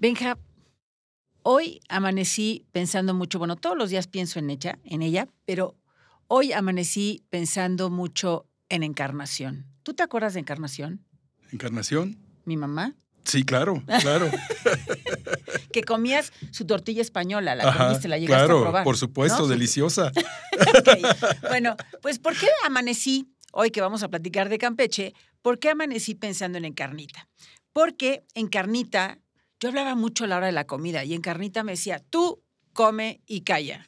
Benja, hoy amanecí pensando mucho, bueno, todos los días pienso en ella, en ella, pero hoy amanecí pensando mucho en Encarnación. ¿Tú te acuerdas de Encarnación? ¿Encarnación? Mi mamá. Sí, claro, claro. que comías su tortilla española, la comiste, la llegaste claro, a probar. por supuesto, deliciosa. okay. Bueno, pues ¿por qué amanecí, hoy que vamos a platicar de Campeche, por qué amanecí pensando en Encarnita? Porque en Carnita, yo hablaba mucho a la hora de la comida y en Carnita me decía, tú come y calla.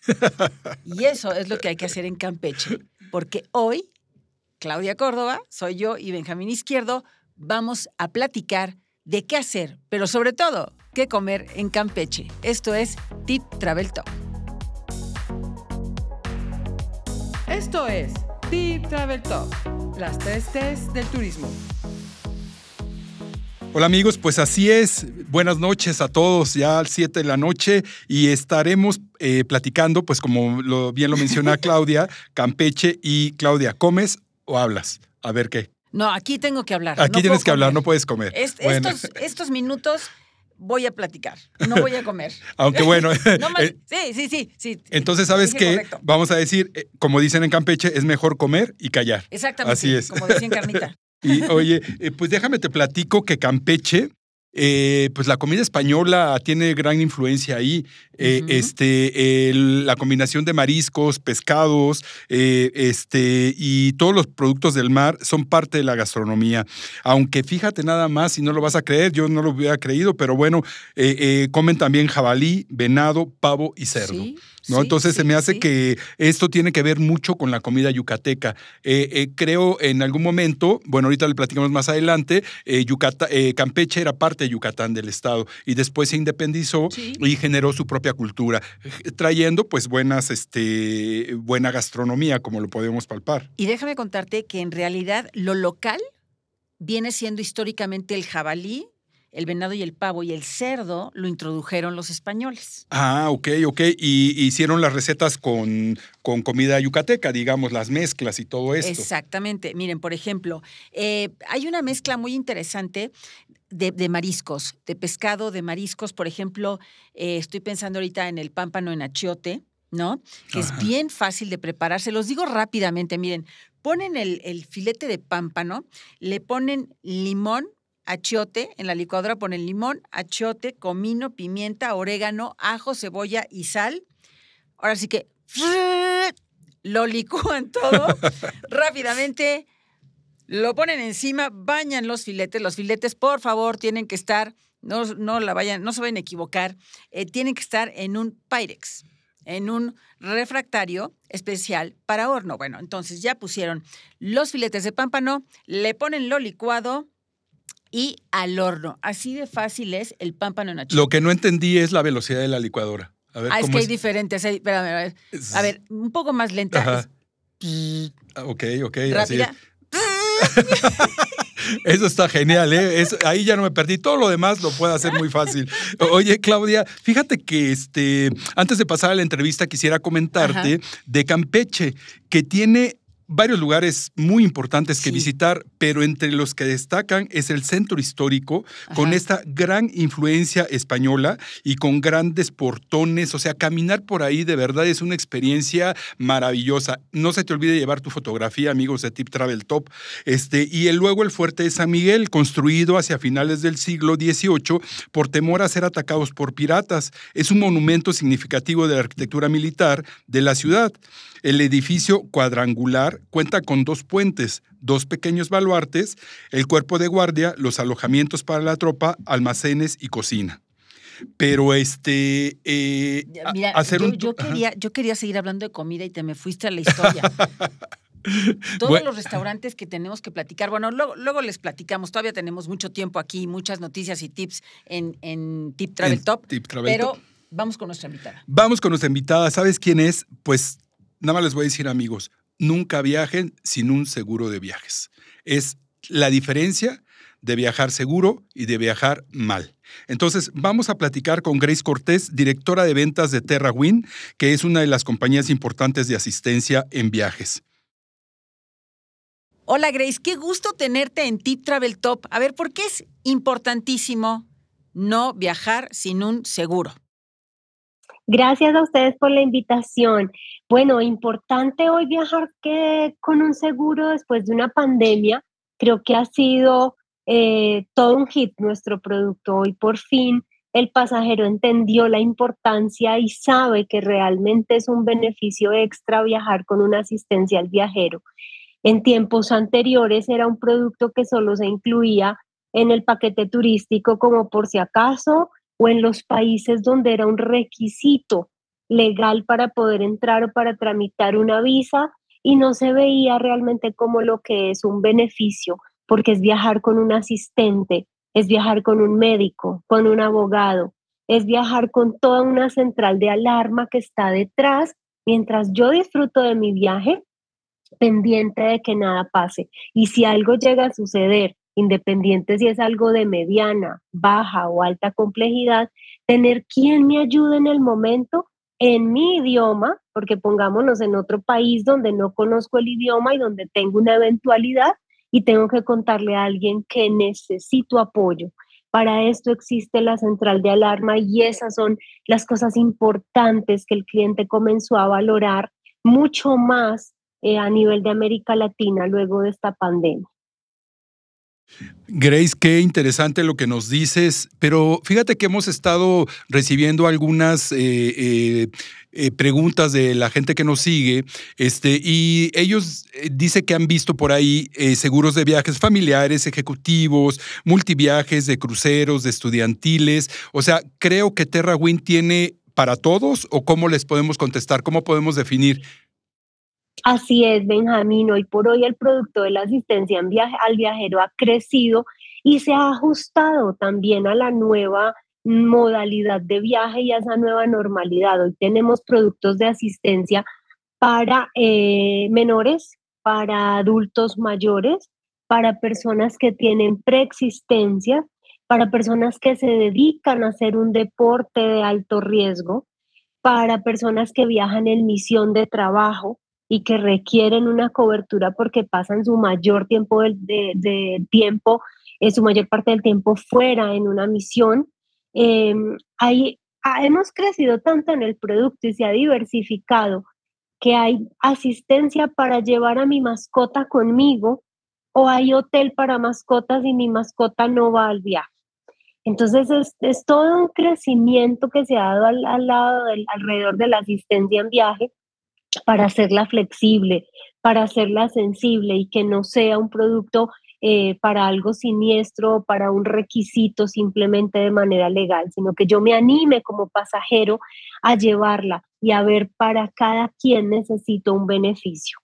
y eso es lo que hay que hacer en Campeche, porque hoy, Claudia Córdoba, soy yo y Benjamín Izquierdo, vamos a platicar de qué hacer, pero sobre todo, qué comer en Campeche. Esto es Tip Travel Top. Esto es Tip Travel Top, las tres T's del turismo. Hola amigos, pues así es. Buenas noches a todos, ya al 7 de la noche y estaremos eh, platicando, pues como lo, bien lo menciona Claudia, Campeche y Claudia, ¿comes o hablas? A ver qué. No, aquí tengo que hablar. Aquí no tienes que comer. hablar, no puedes comer. Es, Bueno. estos, estos minutos voy a platicar, no voy a comer. Aunque bueno, No más- eh, sí, sí, sí, sí. entonces sabes qué, correcto. vamos a decir, eh, como dicen en Campeche, es mejor comer y callar. Exactamente. Así es. Como decía en Carnita. Y oye, eh, pues déjame te platico que Campeche, eh, pues la comida española tiene gran influencia ahí. Eh. Este, la combinación de mariscos, pescados, eh, este, y todos los productos del mar son parte de la gastronomía. Aunque fíjate nada más, si no lo vas a creer, yo no lo hubiera creído, pero bueno, comen también jabalí, venado, pavo y cerdo. Sí, ¿no? sí, Entonces se me hace sí. que esto tiene que ver mucho con la comida yucateca. Eh, eh, creo en algún momento, bueno, ahorita le platicamos más adelante, eh, Yucata- eh, Campeche era parte de Yucatán del estado y después se independizó y generó su propia cultura, eh, trayendo pues buenas, este, buena gastronomía, como lo podemos palpar. Y déjame contarte que en realidad lo local viene siendo históricamente el jabalí, el venado y el pavo, y el cerdo lo introdujeron los españoles. Ah, ok, ok. Y hicieron las recetas con, con comida yucateca, digamos, las mezclas y todo esto. Exactamente. Miren, por ejemplo, eh, hay una mezcla muy interesante de, de mariscos, de pescado, de mariscos. Por ejemplo, eh, estoy pensando ahorita en el pámpano en achiote, ¿no? Que Ajá. es bien fácil de preparar. Se los digo rápidamente. Miren, ponen el, el filete de pámpano, le ponen limón, achiote, en la licuadora ponen limón, achiote, comino, pimienta, orégano, ajo, cebolla y sal. Ahora sí que lo licúan todo rápidamente, lo ponen encima, bañan los filetes. Los filetes, por favor, tienen que estar, no, no la vayan, no se vayan a equivocar, eh, tienen que estar en un Pyrex, en un refractario especial para horno. Bueno, entonces ya pusieron los filetes de pámpano, le ponen lo licuado y al horno. Así de fácil es el pámpano en achiote. Lo que no entendí es la velocidad de la licuadora. A ver, Ah, es ¿cómo que hay es? diferentes. hay- espérame, a ver, a ver, un poco más lenta. Ajá. es- Ah, Ok, ok. así rápida. es. Eso está genial, ¿eh? Ahí ya no me perdí. Todo lo demás lo puedo hacer muy fácil. Oye, Claudia, fíjate que este, antes de pasar a la entrevista quisiera comentarte de Campeche, que tiene varios lugares muy importantes que Sí. visitar, pero entre los que destacan es el centro histórico, con esta gran influencia española y con grandes portones. O sea, caminar por ahí de verdad es una experiencia maravillosa. No se te olvide llevar tu fotografía, amigos de Tip Travel Top. Este, y el- luego el fuerte de San Miguel, construido hacia finales del siglo XVIII por temor a ser atacados por piratas. Es un monumento significativo de la arquitectura militar de la ciudad. El edificio cuadrangular cuenta con dos puentes, dos pequeños baluartes, el cuerpo de guardia, los alojamientos para la tropa, almacenes y cocina. Pero este eh, Mira, hacer yo, un yo quería, yo quería seguir hablando de comida y te me fuiste a la historia. Todos Bueno. los restaurantes que tenemos que platicar, bueno, luego, luego les platicamos, todavía tenemos mucho tiempo aquí, muchas noticias y tips en, en Tip Travel En Top, Tip Travel pero Top. vamos con nuestra invitada. Vamos con nuestra invitada. ¿Sabes quién es? Pues nada más les voy a decir, amigos, nunca viajen sin un seguro de viajes. Es la diferencia de viajar seguro y de viajar mal. Entonces, vamos a platicar con Grace Cortés, directora de ventas de TerraWin, que es una de las compañías importantes de asistencia en viajes. Hola Grace, qué gusto tenerte en Tip Travel Top. A ver, ¿por qué es importantísimo no viajar sin un seguro. Gracias a ustedes por la invitación. Bueno, importante hoy viajar que con un seguro después de una pandemia. Creo que ha sido eh, todo un hit nuestro producto. Hoy por fin el pasajero entendió la importancia y sabe que realmente es un beneficio extra viajar con una asistencia al viajero. En tiempos anteriores era un producto que solo se incluía en el paquete turístico como por si acaso o en los países donde era un requisito legal para poder entrar o para tramitar una visa y no se veía realmente como lo que es un beneficio, porque es viajar con un asistente, es viajar con un médico, con un abogado, es viajar con toda una central de alarma que está detrás mientras yo disfruto de mi viaje pendiente de que nada pase. Y si algo llega a suceder independiente si es algo de mediana, baja o alta complejidad, tener quien me ayude en el momento en mi idioma, porque pongámonos en otro país donde no conozco el idioma y donde tengo una eventualidad y tengo que contarle a alguien que necesito apoyo. Para esto existe la central de alarma y esas son las cosas importantes que el cliente comenzó a valorar mucho más eh, a nivel de América Latina luego de esta pandemia. Grace, qué interesante lo que nos dices, pero fíjate que hemos estado recibiendo algunas eh, eh, eh, preguntas de la gente que nos sigue, este, y ellos dicen que han visto por ahí seguros de viajes familiares, ejecutivos, multiviajes, de cruceros, de estudiantiles. O sea, creo que TerraWin tiene para todos, o cómo les podemos contestar, cómo podemos definir Así es, Benjamín. Hoy por hoy el producto de la asistencia al viajero ha crecido y se ha ajustado también a la nueva modalidad de viaje y a esa nueva normalidad. Hoy tenemos productos de asistencia para eh, menores, para adultos mayores, para personas que tienen preexistencia, para personas que se dedican a hacer un deporte de alto riesgo, para personas que viajan en misión de trabajo, y que requieren una cobertura porque pasan su mayor tiempo de, tiempo, eh, su mayor parte del tiempo fuera en una misión. Eh, hemos crecido tanto en el producto y se ha diversificado que hay asistencia para llevar a mi mascota conmigo o hay hotel para mascotas y mi mascota no va al viaje. Entonces es, todo un crecimiento que se ha dado al, lado del, alrededor de la asistencia en viaje para hacerla flexible, para hacerla sensible y que no sea un producto eh, para algo siniestro, para un requisito simplemente de manera legal, sino que yo me anime como pasajero a llevarla y a ver para cada quien necesito un beneficio.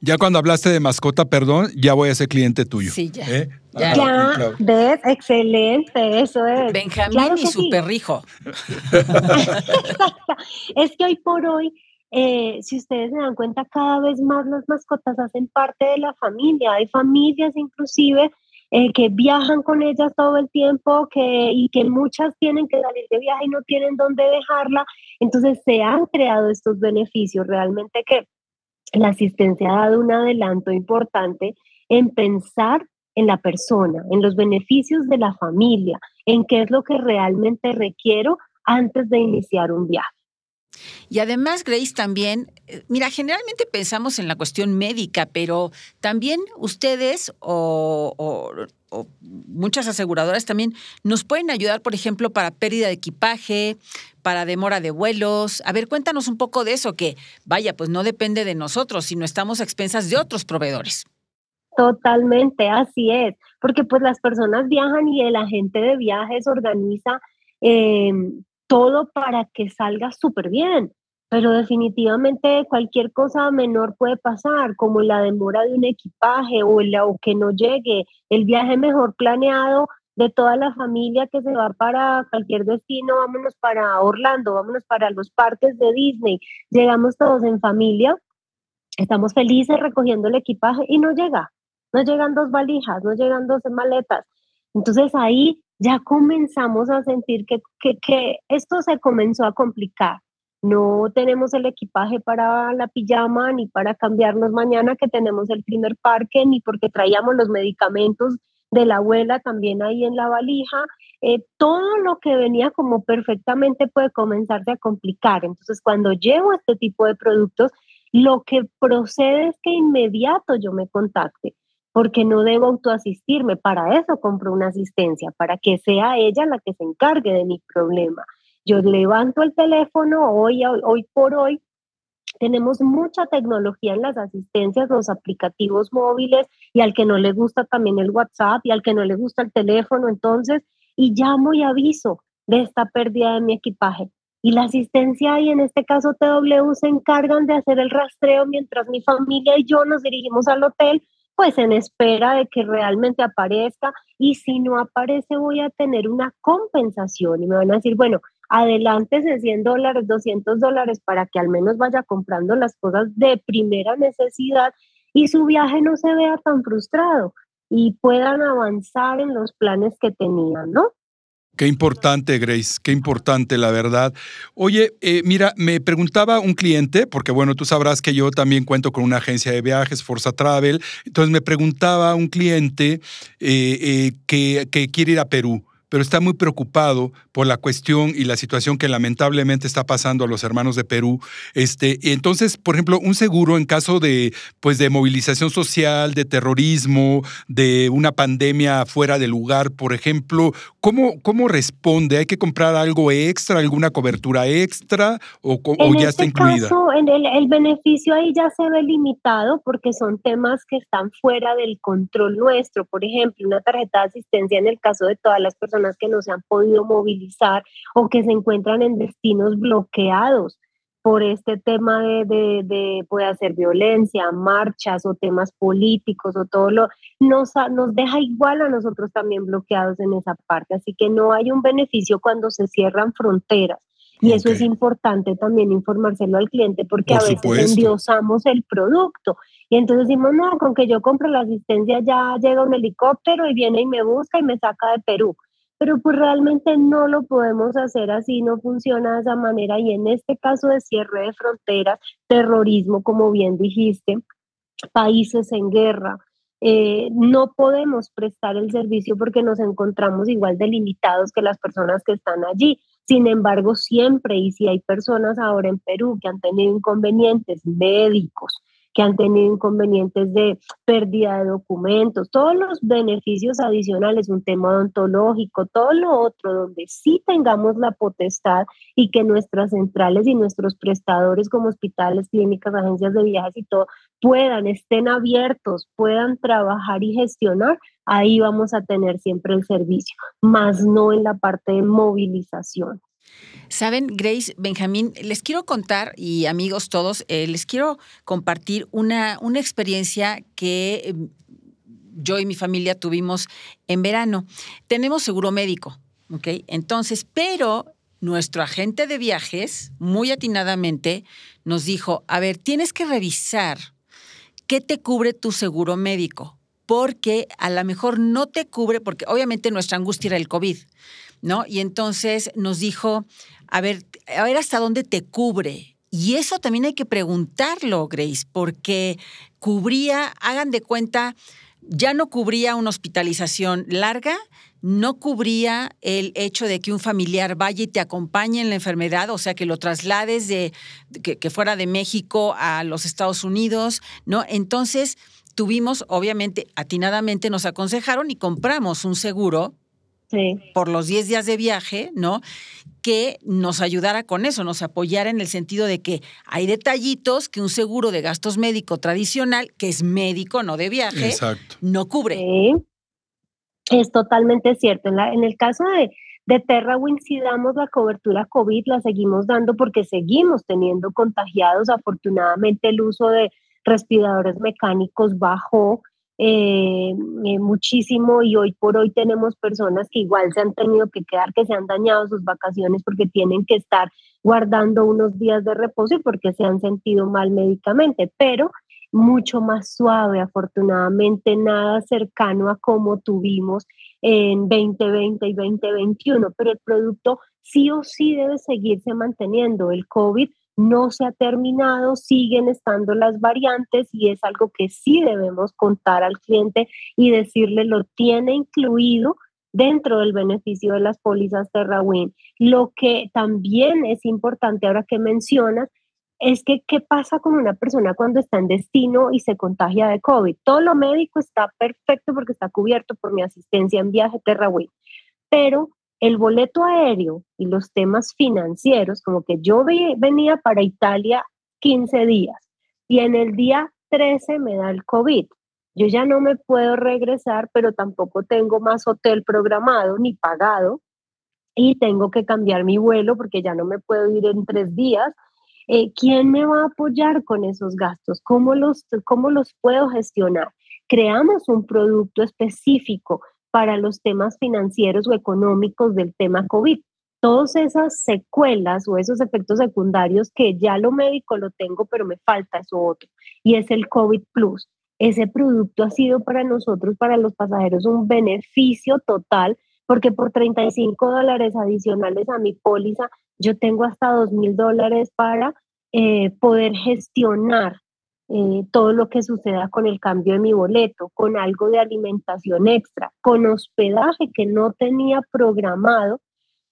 Ya cuando hablaste de mascota, perdón, ya voy a ser cliente tuyo. Sí, ya. ¿Eh? Ya, ves, excelente, eso es. Benjamín y su perrijo. es que hoy por hoy eh, si ustedes se dan cuenta, cada vez más las mascotas hacen parte de la familia. Hay familias inclusive eh, que viajan con ellas todo el tiempo que, y que muchas tienen que salir de viaje y no tienen dónde dejarla. Entonces se han creado estos beneficios. Realmente que la asistencia ha dado un adelanto importante en pensar en la persona, en los beneficios de la familia, en qué es lo que realmente requiero antes de iniciar un viaje. Y además, Grace, también, eh, mira, generalmente pensamos en la cuestión médica, pero también ustedes o, muchas aseguradoras también nos pueden ayudar, por ejemplo, para pérdida de equipaje, para demora de vuelos. A ver, cuéntanos un poco de eso, que vaya, pues no depende de nosotros, sino estamos a expensas de otros proveedores. Totalmente, así es, porque pues las personas viajan y el agente de viajes organiza eh, todo para que salga súper bien, pero definitivamente cualquier cosa menor puede pasar, como la demora de un equipaje o, el, o que no llegue, el viaje mejor planeado de toda la familia que se va para cualquier destino, vámonos para Orlando, vámonos para los parques de Disney, llegamos todos en familia, estamos felices recogiendo el equipaje y no llega, no llegan dos valijas, no llegan dos maletas. Entonces ahí ya comenzamos a sentir que, que, esto se comenzó a complicar. No tenemos el equipaje para la pijama ni para cambiarnos mañana que tenemos el primer parque, ni porque traíamos los medicamentos de la abuela también ahí en la valija. eh, todo lo que venía como perfectamente puede comenzarse a complicar. Entonces, cuando llevo este tipo de productos, lo que procede es que inmediato yo me contacte, porque no debo autoasistirme. Para eso compro una asistencia, para que sea ella la que se encargue de mi problema. Yo levanto el teléfono hoy, hoy por hoy. Tenemos mucha tecnología en las asistencias, los aplicativos móviles y al que no le gusta también el WhatsApp y al que no le gusta el teléfono, entonces, y llamo y aviso de esta pérdida de mi equipaje. Y la asistencia y en este caso TW se encargan de hacer el rastreo mientras mi familia y yo nos dirigimos al hotel, pues en espera de que realmente aparezca. Y si no aparece, voy a tener una compensación y me van a decir, bueno, adelante 100 dólares, 200 dólares para que al menos vaya comprando las cosas de primera necesidad y su viaje no se vea tan frustrado y puedan avanzar en los planes que tenían, ¿no? Qué importante, Grace, qué importante, la verdad. Oye, eh, mira, me preguntaba un cliente, porque bueno, tú sabrás que yo también cuento con una agencia de viajes, Forza Travel, entonces me preguntaba un cliente eh, eh, que, que quiere ir a Perú pero está muy preocupado por la cuestión y la situación que lamentablemente está pasando a los hermanos de Perú. Este, entonces, por ejemplo, un seguro en caso de, pues, de movilización social, de terrorismo, de una pandemia fuera de lugar, por ejemplo, ¿cómo, cómo responde? ¿Hay que comprar algo extra, alguna cobertura extra o, ya está este incluida? Caso, en el, el beneficio ahí ya se ve limitado porque son temas que están fuera del control nuestro. Por ejemplo, una tarjeta de asistencia en el caso de todas las personas que no se han podido movilizar o que se encuentran en destinos bloqueados por este tema de, de, de puede hacer violencia, marchas o temas políticos o todo lo, nos, nos deja igual a nosotros también bloqueados en esa parte. Así que no hay un beneficio cuando se cierran fronteras. Y eso es importante también informárselo al cliente porque a veces endiosamos el producto. Y entonces decimos, no, con que yo compre la asistencia ya llega un helicóptero y viene y me busca y me saca de Perú pero pues realmente no lo podemos hacer así, no funciona de esa manera y en este caso de cierre de fronteras, terrorismo, como bien dijiste, países en guerra, eh, no podemos prestar el servicio porque nos encontramos igual delimitados que las personas que están allí. Sin embargo, siempre, y si hay personas ahora en Perú que han tenido inconvenientes médicos, que han tenido inconvenientes de pérdida de documentos, todos los beneficios adicionales, un tema odontológico, todo lo otro, donde sí tengamos la potestad y que nuestras centrales y nuestros prestadores como hospitales, clínicas, agencias de viajes y todo puedan, estén abiertos, puedan trabajar y gestionar, ahí vamos a tener siempre el servicio, más no en la parte de movilización. Saben, Grace, Benjamín, les quiero contar, y amigos todos, eh, les quiero compartir una, una experiencia que em, yo y mi familia tuvimos en verano. Tenemos seguro médico, ¿ok? Entonces, pero nuestro agente de viajes, muy atinadamente, nos dijo, a ver, tienes que revisar qué te cubre tu seguro médico, porque a lo mejor no te cubre, porque obviamente nuestra angustia era el COVID. ¿No? Y entonces nos dijo, a ver, a ver hasta dónde te cubre. Y eso también hay que preguntarlo, Grace, porque cubría, hagan de cuenta, ya no cubría una hospitalización larga, no cubría el hecho de que un familiar vaya y te acompañe en la enfermedad, o sea, que lo traslades de que, que fuera de México a los Estados Unidos, ¿no? Entonces, tuvimos, obviamente, atinadamente nos aconsejaron y compramos un seguro por los 10 días de viaje, ¿no? Que nos ayudara con eso, nos apoyara en el sentido de que hay detallitos que un seguro de gastos médico tradicional, que es médico, no de viaje, no cubre. Sí. Es totalmente cierto. En, en el caso de, de TerraWin, si damos la cobertura COVID, la seguimos dando porque seguimos teniendo contagiados. Afortunadamente, el uso de respiradores mecánicos bajó eh, eh, muchísimo y hoy por hoy tenemos personas que igual se han tenido que quedar, que se han dañado sus vacaciones porque tienen que estar guardando unos días de reposo y porque se han sentido mal médicamente, pero mucho más suave, afortunadamente nada cercano a como tuvimos en 2020 y 2021, pero el producto sí o sí debe seguirse manteniendo. El COVID no se ha terminado, siguen estando las variantes y es algo que sí debemos contar al cliente y decirle lo tiene incluido dentro del beneficio de las pólizas TerraWin. Lo que también es importante ahora que mencionas es que qué pasa con una persona cuando está en destino y se contagia de COVID. Todo lo médico está perfecto porque está cubierto por mi asistencia en viaje TerraWin, pero el boleto aéreo y los temas financieros, como que yo venía para Italia 15 días y en el día 13 me da el COVID. Yo ya no me puedo regresar, pero tampoco tengo más hotel programado ni pagado y tengo que cambiar mi vuelo porque ya no me puedo ir en tres días. Eh, ¿Quién me va a apoyar con esos gastos? ¿Cómo los, ¿Cómo los puedo gestionar? Creamos un producto específico para los temas financieros o económicos del tema COVID. Todas esas secuelas o esos efectos secundarios que ya lo médico lo tengo, pero me falta eso otro, y es el COVID Plus. Ese producto ha sido para nosotros, para los pasajeros, un beneficio total, porque por 35 dólares adicionales a mi póliza, yo tengo hasta 2 mil dólares para eh, poder gestionar eh, todo lo que suceda con el cambio de mi boleto, con algo de alimentación extra, con hospedaje que no tenía programado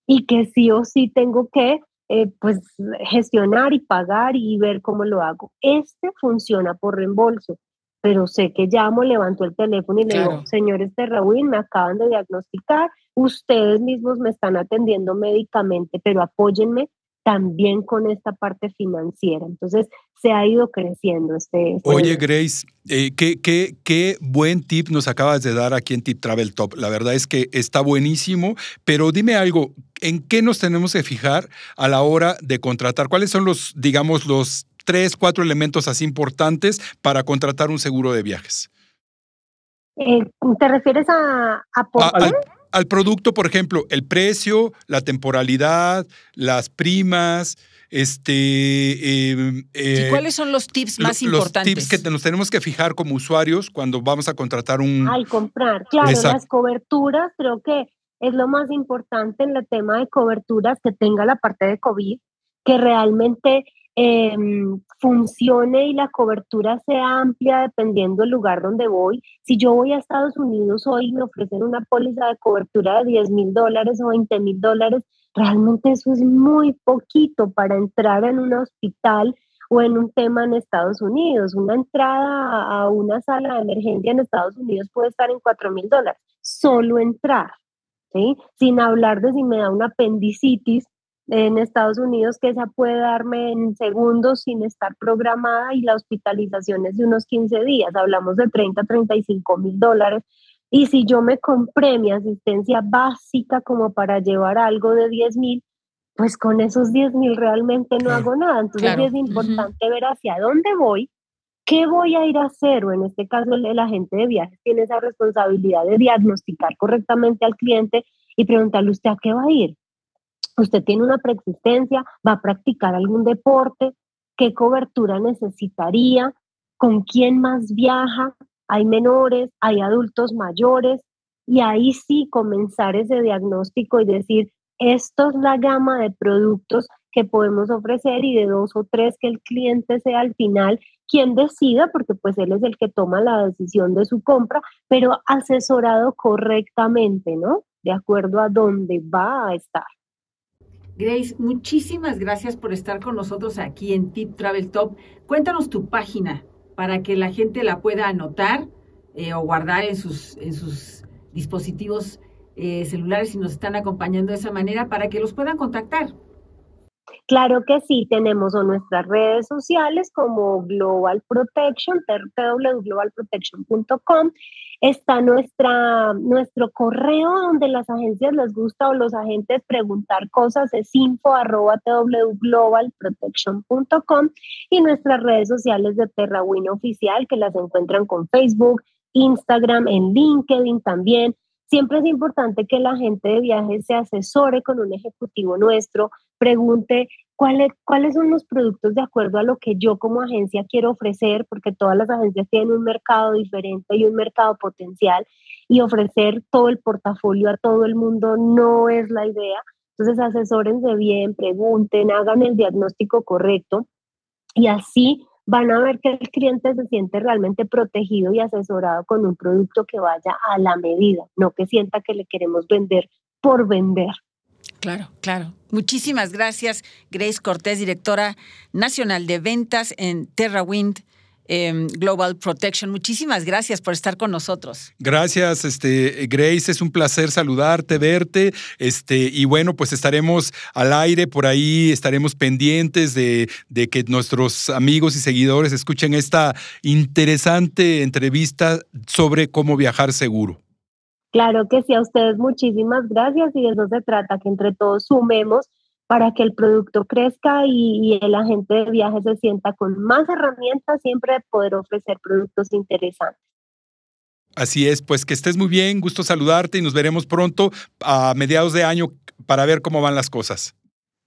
y que sí o sí tengo que eh, pues gestionar y pagar y ver cómo lo hago. Este funciona por reembolso, pero sé que llamo, levanto el teléfono y le digo, señores de Raúl, me acaban de diagnosticar, ustedes mismos me están atendiendo médicamente, pero apóyenme también con esta parte financiera. Entonces, se ha ido creciendo este... este Oye, Grace, eh, ¿qué, qué, qué, buen tip nos acabas de dar aquí en Tip Travel Top. La verdad es que está buenísimo, pero dime algo, ¿en qué nos tenemos que fijar a la hora de contratar? ¿Cuáles son los, digamos, los tres, cuatro elementos así importantes para contratar un seguro de viajes? Eh, ¿Te refieres a, a, al producto, por ejemplo, el precio, la temporalidad, las primas, este... Em, ¿Y eh, cuáles son los tips más importantes? Los tips que nos tenemos que fijar como usuarios cuando vamos a contratar un... Al comprar, claro, las coberturas, creo que es lo más importante en el tema de coberturas, que tenga la parte de COVID, que realmente Em, funcione y la cobertura sea amplia dependiendo del lugar donde voy. Si yo voy a Estados Unidos hoy y me ofrecen una póliza de cobertura de 10 mil dólares o 20 mil dólares, realmente eso es muy poquito para entrar en un hospital o en un tema en Estados Unidos. Una entrada a una sala de emergencia en Estados Unidos puede estar en 4 mil dólares, solo entrar, ¿sí? Sin hablar de si me da una apendicitis en Estados Unidos que esa puede darme en segundos sin estar programada y la hospitalización es de unos 15 días, hablamos de 30, 35 mil dólares. Y si yo me compré mi asistencia básica como para llevar algo de 10 mil, pues con esos 10 mil realmente no hago nada. Entonces es importante ver hacia dónde voy, qué voy a ir a hacer, o en este caso el agente de viajes tiene esa responsabilidad de diagnosticar correctamente al cliente y preguntarle usted a qué va a ir usted tiene una preexistencia, va a practicar algún deporte, qué cobertura necesitaría, con quién más viaja, hay menores, hay adultos mayores, y ahí sí comenzar ese diagnóstico y decir, esto es la gama de productos que podemos ofrecer y de dos o tres que el cliente sea al final quien decida, porque pues él es el que toma la decisión de su compra, pero asesorado correctamente, ¿no? De acuerdo a dónde va a estar. Grace, muchísimas gracias por estar con nosotros aquí en Tip Travel Top. Cuéntanos tu página para que la gente la pueda anotar eh, o guardar en sus, en sus dispositivos eh, celulares si nos están acompañando de esa manera para que los puedan contactar. Claro que sí, tenemos nuestras redes sociales como Global Protection, www.globalprotection.com. Está nuestra, nuestro correo donde las agencias les gusta o los agentes preguntar cosas, es info y nuestras redes sociales de Terrawin Oficial que las encuentran con Facebook, Instagram, en LinkedIn también. Siempre es importante que la gente de viajes se asesore con un ejecutivo nuestro, pregunte cuáles, son los productos de acuerdo a lo que yo como agencia quiero ofrecer, porque todas las agencias tienen un mercado diferente y un mercado potencial, y ofrecer todo el portafolio a todo el mundo no es la idea. Entonces, asesórense bien, pregunten, hagan el diagnóstico correcto y así van a ver que el cliente se siente realmente protegido y asesorado con un producto que vaya a la medida, no que sienta que le queremos vender por vender. Claro, claro. Muchísimas gracias, Grace Cortés, directora nacional de ventas en TerraWind. Em, Global Protection. Muchísimas gracias por estar con nosotros. Gracias, este, Grace. Es un placer saludarte, verte. Este, y bueno, pues estaremos al aire por ahí, estaremos pendientes de que nuestros amigos y seguidores escuchen esta interesante entrevista sobre cómo viajar seguro. Claro que sí, a ustedes muchísimas gracias y de eso se trata, que entre todos sumemos para que el producto crezca y, el agente de viaje se sienta con más herramientas siempre de poder ofrecer productos interesantes. Así es, pues que estés muy bien, gusto saludarte y nos veremos pronto a mediados de año para ver cómo van las cosas.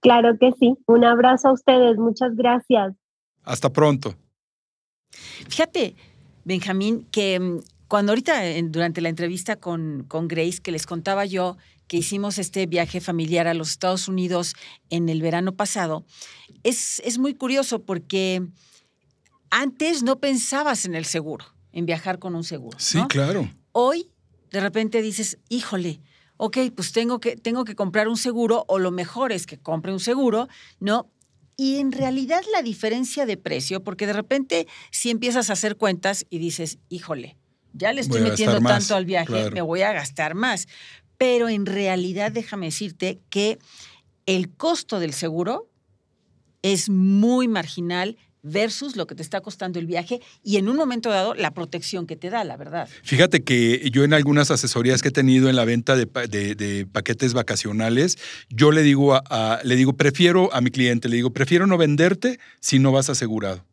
Claro que sí, un abrazo a ustedes, muchas gracias. Hasta pronto. Fíjate, Benjamín, que mm, cuando ahorita durante la entrevista con, con Grace, que les contaba yo que hicimos este viaje familiar a los Estados Unidos en el verano pasado, es, es muy curioso porque antes no pensabas en el seguro, en viajar con un seguro. Sí, claro. Hoy, de repente dices, híjole, ok, pues tengo que, tengo que comprar un seguro o lo mejor es que compre un seguro, ¿no? Y en realidad la diferencia de precio, porque de repente si empiezas a hacer cuentas y dices, híjole, ya le estoy metiendo tanto al viaje, me voy a gastar más. Pero en realidad déjame decirte que el costo del seguro es muy marginal versus lo que te está costando el viaje y en un momento dado la protección que te da, la verdad. Fíjate que yo en algunas asesorías que he tenido en la venta de, paquetes vacacionales, yo le digo, a, le digo, prefiero a mi cliente, le digo, prefiero no venderte si no vas asegurado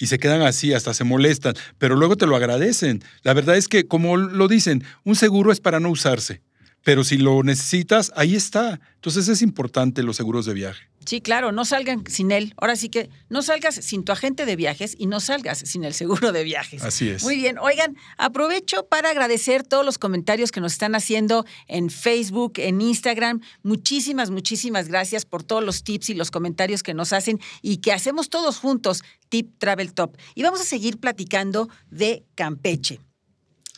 y se quedan así, hasta se molestan, pero luego te lo agradecen. La verdad es que, como lo dicen, un seguro es para no usarse, pero si lo necesitas, ahí está. Entonces es importante los seguros de viaje. Sí, claro, no salgan sin él. Ahora sí que no salgas sin tu agente de viajes y no salgas sin el seguro de viajes. Así es. Muy bien. Oigan, aprovecho para agradecer todos los comentarios que nos están haciendo en Facebook, en Instagram. Muchísimas, muchísimas gracias por todos los tips y los comentarios que nos hacen y que hacemos todos juntos, Tip Travel Top. Y vamos a seguir platicando de Campeche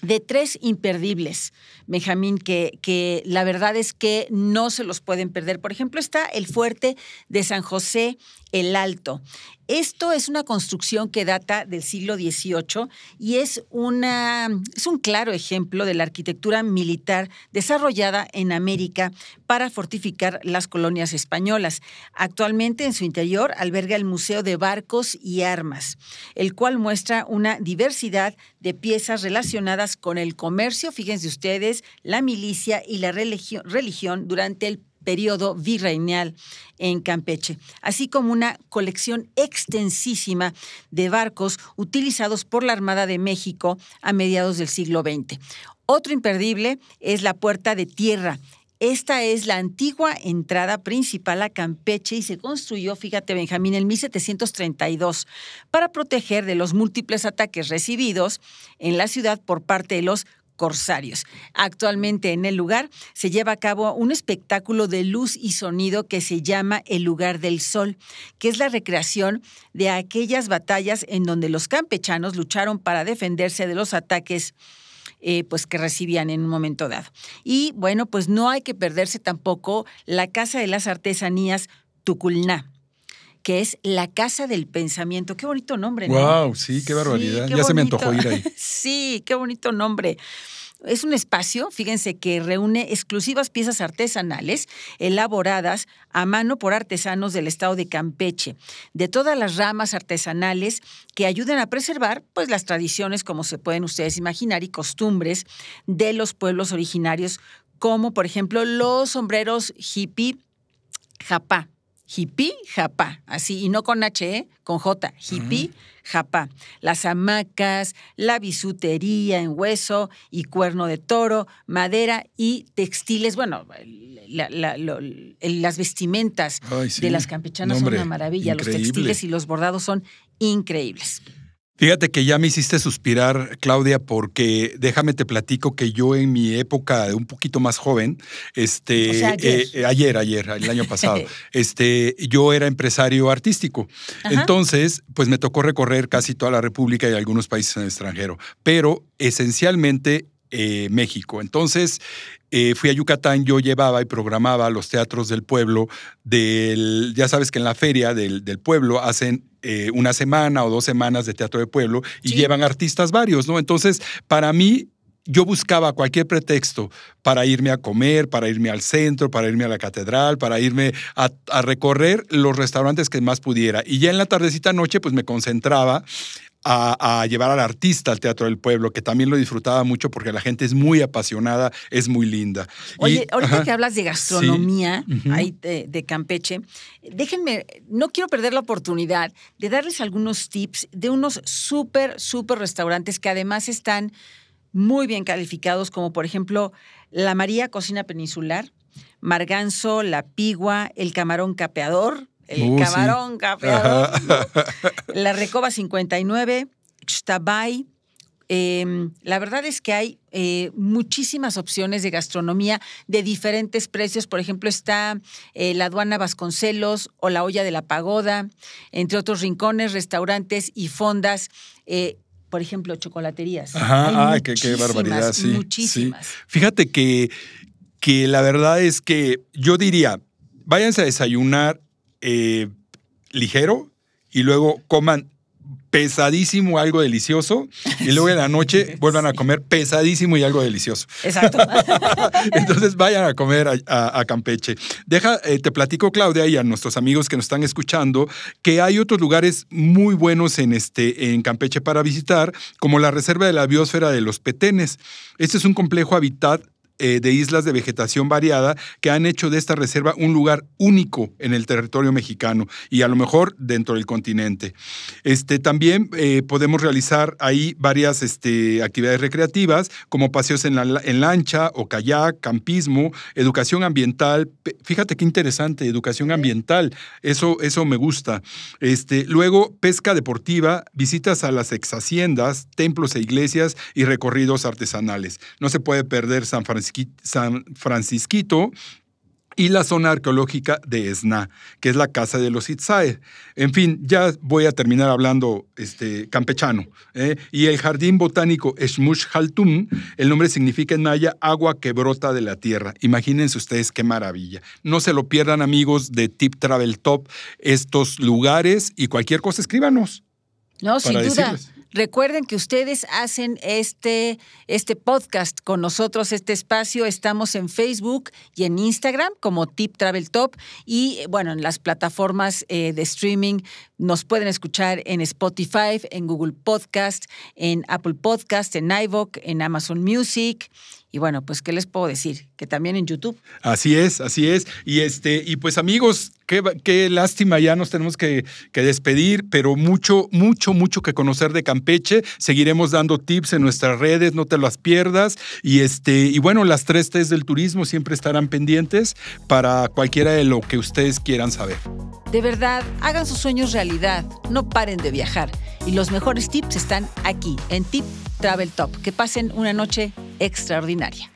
de tres imperdibles, Benjamín, que, que, la verdad es que no se los pueden perder. Por ejemplo, está el fuerte de San José el Alto. Esto es una construcción que data del siglo XVIII y es, una, es un claro ejemplo de la arquitectura militar desarrollada en América para fortificar las colonias españolas. Actualmente en su interior alberga el Museo de Barcos y Armas, el cual muestra una diversidad de piezas relacionadas con el comercio, fíjense ustedes, la milicia y la religión durante el periodo virreinal en Campeche, así como una colección extensísima de barcos utilizados por la Armada de México a mediados del siglo XX. Otro imperdible es la Puerta de Tierra. Esta es la antigua entrada principal a Campeche y se construyó, fíjate Benjamín, en 1732 para proteger de los múltiples ataques recibidos en la ciudad por parte de los corsarios. Actualmente en el lugar se lleva a cabo un espectáculo de luz y sonido que se llama El lugar del sol, que es la recreación de aquellas batallas en donde los campechanos lucharon para defenderse de los ataques eh, pues que recibían en un momento dado. Y bueno, pues no hay que perderse tampoco la Casa de las Artesanías Tuculná que es la Casa del Pensamiento. Qué bonito nombre, ¿no? ¡Wow! Sí, qué barbaridad. ya se me antojó ir ahí. sí, qué bonito nombre. Es un espacio, fíjense, que reúne exclusivas piezas artesanales elaboradas a mano por artesanos del estado de Campeche, de todas las ramas artesanales que ayudan a preservar pues, las tradiciones, como se pueden ustedes imaginar, y costumbres de los pueblos originarios, como por ejemplo los sombreros hippie japá hippie japa, así, y no con H, ¿eh? con J, hippie japa. Las hamacas, la bisutería en hueso y cuerno de toro, madera y textiles, bueno, las vestimentas de las campechanas son una maravilla, los textiles y los bordados son increíbles. Fíjate que ya me hiciste suspirar, Claudia, porque déjame te platico que yo en mi época de un poquito más joven, este, O sea, ayer. eh, eh, ayer, ayer, el año pasado, este, yo era empresario artístico. Ajá. Entonces, pues me tocó recorrer casi toda la República y algunos países en el extranjero, pero esencialmente eh, México. Entonces, eh, fui a Yucatán, yo llevaba y programaba los teatros del pueblo, del, ya sabes que en la feria del, del pueblo hacen eh, una semana o dos semanas de teatro de pueblo y Sí. llevan artistas varios, ¿no? Entonces, para mí, yo buscaba cualquier pretexto para irme a comer, para irme al centro, para irme a la catedral, para irme a, a recorrer los restaurantes que más pudiera. Y ya en la tardecita noche, pues me concentraba a, a llevar al artista al Teatro del Pueblo, que también lo disfrutaba mucho porque la gente es muy apasionada, es muy linda. Y- Oye, ahorita ajá. que hablas de gastronomía ahí de, de Campeche, déjenme, no quiero perder la oportunidad de darles algunos tips de unos súper, súper restaurantes que además están muy bien calificados, como por ejemplo la María Cocina Peninsular, Marganzo, La Pigua, El Camarón Capeador, El Uh, sí. Camarón Capeador, Ajá. La Recoba 59, Xtabay. Eh, la verdad es que hay eh, muchísimas opciones de gastronomía de diferentes precios. Por ejemplo, está eh, la aduana Vasconcelos o la olla de la pagoda, entre otros rincones, restaurantes y fondas. eh, por ejemplo, chocolaterías. Ajá, qué, barbaridad, sí. Muchísimas. sí. Fíjate que, que la verdad es que yo diría, váyanse a desayunar eh, ligero y luego coman pesadísimo algo delicioso y luego en la noche vuelvan a comer pesadísimo y algo delicioso. Exacto. Entonces vayan a comer a, a- a Campeche. Deja, eh, te platico, Claudia, y a nuestros amigos que nos están escuchando, que hay otros lugares muy buenos en, este, en Campeche para visitar, como la Reserva de la Biosfera de los Petenes. Este es un complejo hábitat eh, de islas de vegetación variada que han hecho de esta reserva un lugar único en el territorio mexicano y a lo mejor dentro del continente. Este, también eh, podemos realizar ahí varias este, actividades recreativas como paseos en, la, en lancha o kayak, campismo, educación ambiental. Fíjate qué interesante, educación ambiental. Eso, eso me gusta. Este, luego, pesca deportiva, visitas a las exhaciendas, templos e iglesias y recorridos artesanales. No se puede perder San, Francisqui- San Francisquito y la zona arqueológica de Esná, que es la casa de los Itzae. En fin, ya voy a terminar hablando este, campechano. ¿eh? Y el jardín botánico Shmush Haltum, el nombre significa en maya agua que brota de la tierra. Imagínense ustedes qué maravilla. No se lo pierdan, amigos de Tip Travel Top, estos lugares y cualquier cosa, escríbanos. No, sin duda. decirles. Recuerden que ustedes hacen este, este podcast con nosotros, este espacio. Estamos en Facebook y en Instagram como Tip Travel Top. Y bueno, en las plataformas eh, de streaming nos pueden escuchar en Spotify, en Google Podcast, en Apple Podcast, en iVoox, en Amazon Music. Y bueno, pues, ¿qué les puedo decir? Que también en YouTube. Así es, así es. Y este, y pues amigos, qué, qué lástima, ya nos tenemos que, que despedir, pero mucho, mucho, mucho que conocer de Campeche. Seguiremos dando tips en nuestras redes, no te las pierdas. Y este, y bueno, las tres T's del turismo siempre estarán pendientes para cualquiera de lo que ustedes quieran saber. De verdad, hagan sus sueños realidad, no paren de viajar. Y los mejores tips están aquí, en Tip Travel Top. Que pasen una noche extraordinaria.